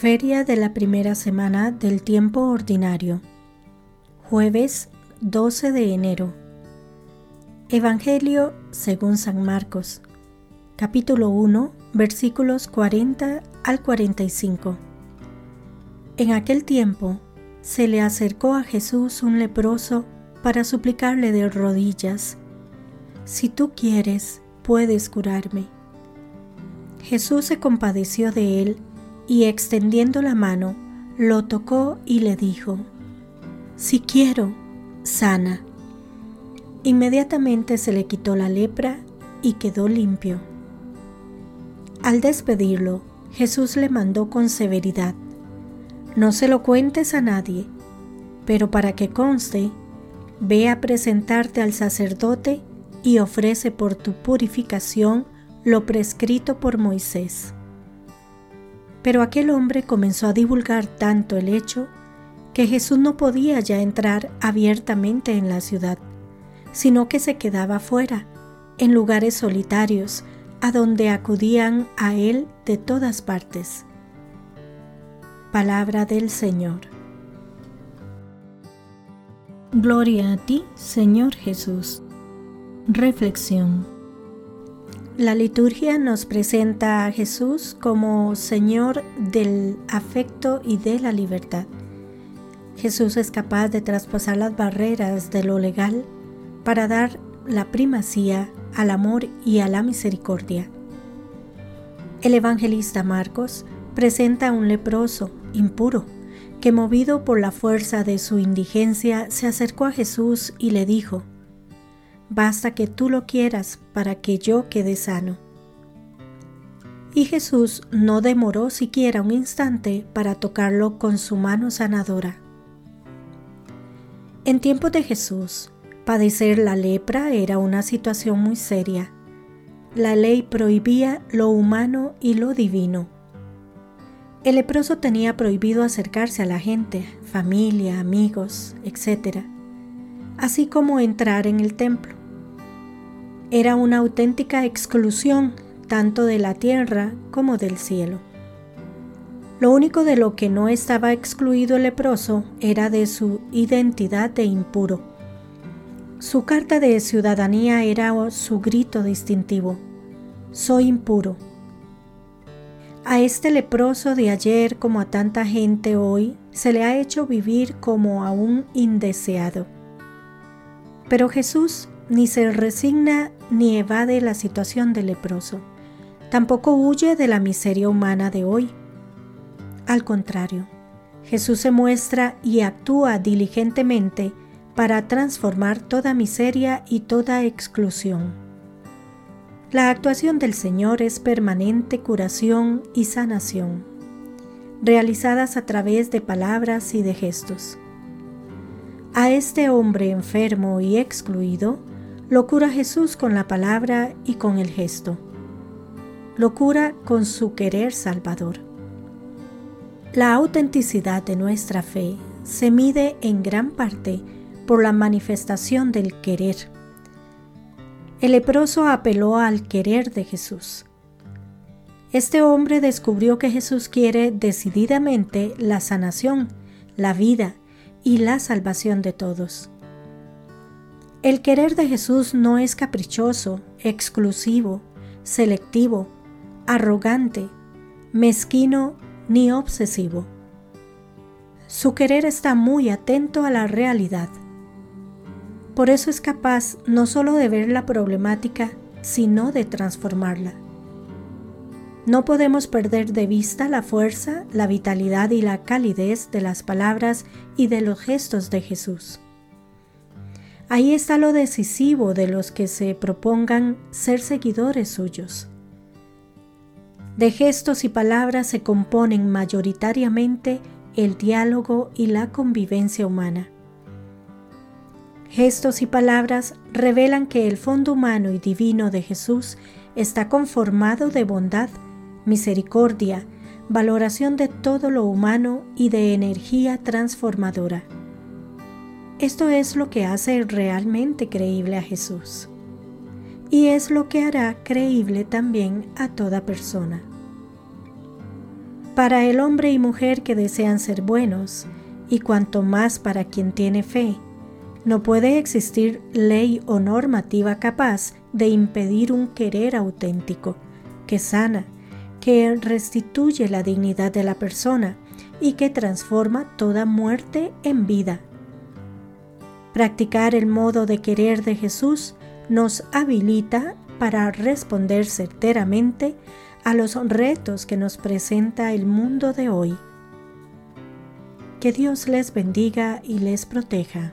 Feria de la primera semana del tiempo ordinario. Jueves 12 de enero. Evangelio según San Marcos. Capítulo 1, versículos 40 al 45. En aquel tiempo se le acercó a Jesús un leproso para suplicarle de rodillas, Si tú quieres, puedes curarme. Jesús se compadeció de él y extendiendo la mano, lo tocó y le dijo, Si quiero, sana. Inmediatamente se le quitó la lepra y quedó limpio. Al despedirlo, Jesús le mandó con severidad, No se lo cuentes a nadie, pero para que conste, ve a presentarte al sacerdote y ofrece por tu purificación lo prescrito por Moisés. Pero aquel hombre comenzó a divulgar tanto el hecho que Jesús no podía ya entrar abiertamente en la ciudad, sino que se quedaba fuera, en lugares solitarios, a donde acudían a él de todas partes. Palabra del Señor. Gloria a ti, Señor Jesús. Reflexión. La liturgia nos presenta a Jesús como Señor del afecto y de la libertad. Jesús es capaz de traspasar las barreras de lo legal para dar la primacía al amor y a la misericordia. El evangelista Marcos presenta a un leproso impuro que movido por la fuerza de su indigencia se acercó a Jesús y le dijo, basta que tú lo quieras para que yo quede sano. Y Jesús no demoró siquiera un instante para tocarlo con su mano sanadora. En tiempos de Jesús, padecer la lepra era una situación muy seria. La ley prohibía lo humano y lo divino. El leproso tenía prohibido acercarse a la gente, familia, amigos, etc., así como entrar en el templo era una auténtica exclusión tanto de la tierra como del cielo. Lo único de lo que no estaba excluido el leproso era de su identidad de impuro. Su carta de ciudadanía era su grito distintivo. Soy impuro. A este leproso de ayer como a tanta gente hoy se le ha hecho vivir como a un indeseado. Pero Jesús ni se resigna ni evade la situación del leproso. Tampoco huye de la miseria humana de hoy. Al contrario, Jesús se muestra y actúa diligentemente para transformar toda miseria y toda exclusión. La actuación del Señor es permanente curación y sanación, realizadas a través de palabras y de gestos. A este hombre enfermo y excluido, lo cura Jesús con la palabra y con el gesto. Lo cura con su querer salvador. La autenticidad de nuestra fe se mide en gran parte por la manifestación del querer. El leproso apeló al querer de Jesús. Este hombre descubrió que Jesús quiere decididamente la sanación, la vida y la salvación de todos. El querer de Jesús no es caprichoso, exclusivo, selectivo, arrogante, mezquino ni obsesivo. Su querer está muy atento a la realidad. Por eso es capaz no solo de ver la problemática, sino de transformarla. No podemos perder de vista la fuerza, la vitalidad y la calidez de las palabras y de los gestos de Jesús. Ahí está lo decisivo de los que se propongan ser seguidores suyos. De gestos y palabras se componen mayoritariamente el diálogo y la convivencia humana. Gestos y palabras revelan que el fondo humano y divino de Jesús está conformado de bondad, misericordia, valoración de todo lo humano y de energía transformadora. Esto es lo que hace realmente creíble a Jesús. Y es lo que hará creíble también a toda persona. para el hombre y mujer que desean ser buenos, y cuanto más para quien tiene fe. No puede existir ley o normativa capaz de impedir un querer auténtico, que sana, que restituye la dignidad de la persona y que transforma toda muerte en vida. Practicar el modo de querer de Jesús nos habilita para responder certeramente a los retos que nos presenta el mundo de hoy. Que Dios les bendiga y les proteja.